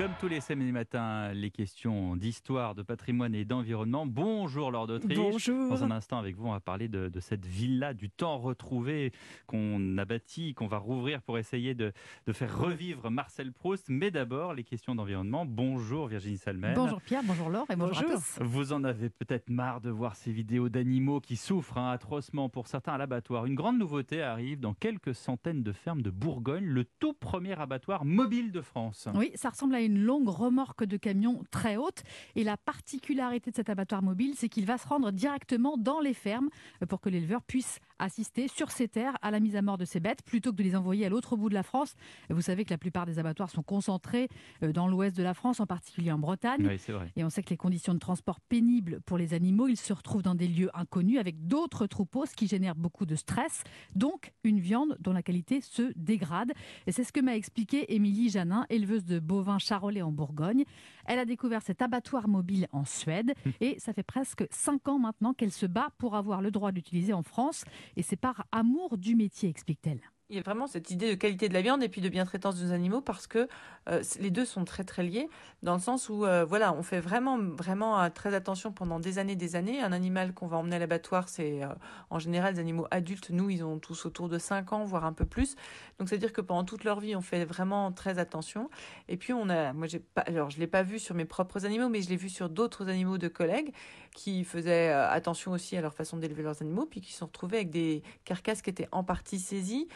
Comme tous les samedis matins, les questions d'histoire, de patrimoine et d'environnement. Bonjour Lord d'Autriche. Bonjour. Dans un instant, avec vous, on va parler de, de cette villa, du temps retrouvé qu'on a bâti, qu'on va rouvrir pour essayer de, de, faire revivre Marcel Proust. Mais d'abord, les questions d'environnement. Bonjour Virginie Salmer. Bonjour Pierre, bonjour Laure et bonjour, bonjour. à tous. Vous en avez peut-être marre de voir ces vidéos d'animaux qui souffrent hein, atrocement pour certains à l'abattoir. Une grande nouveauté arrive dans quelques centaines de fermes de Bourgogne, le tout premier abattoir mobile de France. Oui, ça ressemble à une longue remorque de camion très haute. Et la particularité de cet abattoir mobile, c'est qu'il va se rendre directement dans les fermes pour que l'éleveur puisse assister sur ses terres à la mise à mort de ces bêtes plutôt que de les envoyer à l'autre bout de la France. Vous savez que la plupart des abattoirs sont concentrés euh, dans l'ouest de la France, en particulier en Bretagne. Oui, c'est vrai. Et on sait que les conditions de transport pénibles pour les animaux, ils se retrouvent dans des lieux inconnus avec d'autres troupeaux, ce qui génère beaucoup de stress. Donc, une viande dont la qualité se dégrade. Et c'est ce que m'a expliqué Émilie Janin, éleveuse de bovins charolais en Bourgogne. Elle a découvert cet abattoir mobile en Suède et ça fait presque cinq ans maintenant qu'elle se bat pour avoir le droit d'utiliser en France. Et c'est par amour du métier, explique-t-elle. Il y a vraiment cette idée de qualité de la viande et puis de bien-traitance des animaux parce que euh, les deux sont très très liés dans le sens où euh, voilà on fait vraiment vraiment euh, très attention pendant des années des années. Un animal qu'on va emmener à l'abattoir c'est en général des animaux adultes. Nous ils ont tous autour de 5 ans voire un peu plus. Donc c'est à dire que pendant toute leur vie on fait vraiment très attention. Et puis on a moi j'ai pas alors je l'ai pas vu sur mes propres animaux mais je l'ai vu sur d'autres animaux de collègues qui faisaient attention aussi à leur façon d'élever leurs animaux puis qui se sont retrouvés avec des carcasses qui étaient en partie saisies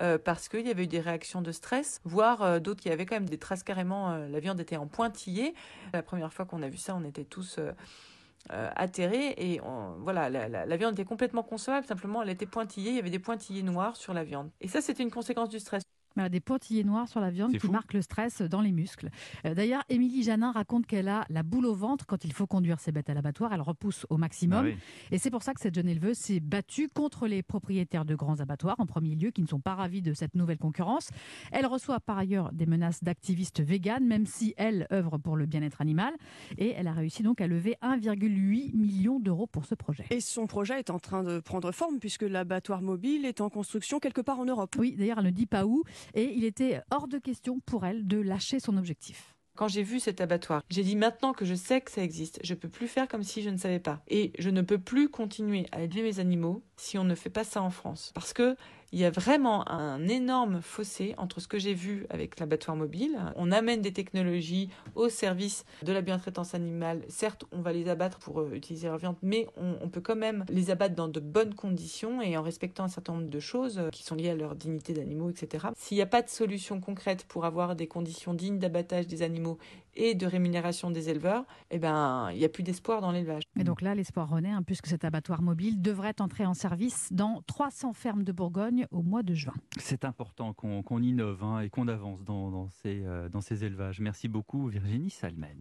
euh, parce qu'il y avait eu des réactions de stress, voire euh, d'autres qui avaient quand même des traces carrément, euh, la viande était en pointillé. La première fois qu'on a vu ça, on était tous atterrés et voilà, la, la, la, viande était complètement consommable, simplement elle était pointillée, il y avait des pointillés noirs sur la viande. Et ça, c'était une conséquence du stress. Voilà, des pointillés noirs sur la viande qui fou. marquent le stress dans les muscles. Euh, D'ailleurs, Émilie Janin raconte qu'elle a la boule au ventre quand il faut conduire ses bêtes à l'abattoir. Elle repousse au maximum. Ah oui. Et c'est pour ça que cette jeune éleveuse s'est battue contre les propriétaires de grands abattoirs, en premier lieu, qui ne sont pas ravis de cette nouvelle concurrence. Elle reçoit par ailleurs des menaces d'activistes véganes, même si elle œuvre pour le bien-être animal. Et elle a réussi donc à lever 1,8 million d'euros pour ce projet. Et son projet est en train de prendre forme puisque l'abattoir mobile est en construction quelque part en Europe. Oui, d'ailleurs, elle ne dit pas où. Et il était hors de question pour elle de lâcher son objectif. Quand j'ai vu cet abattoir, j'ai dit maintenant que je sais que ça existe, je peux plus faire comme si je ne savais pas. Et je ne peux plus continuer à élever mes animaux si on ne fait pas ça en France. Parce que il y a vraiment un énorme fossé entre ce que j'ai vu avec l'abattoir mobile. On amène des technologies au service de la bientraitance animale. Certes, on va les abattre pour euh, utiliser leur viande, mais on, peut quand même les abattre dans de bonnes conditions et en respectant un certain nombre de choses qui sont liées à leur dignité d'animaux, etc. S'il n'y a pas de solution concrète pour avoir des conditions dignes d'abattage des animaux et de rémunération des éleveurs, eh ben, il n'y a plus d'espoir dans l'élevage. Et donc là, l'espoir renaît, hein, puisque cet abattoir mobile devrait entrer en service dans 300 fermes de Bourgogne au mois de juin. C'est important qu'on qu innove hein, et qu'on avance dans, dans, euh, dans ces élevages. Merci beaucoup Virginie Salmen.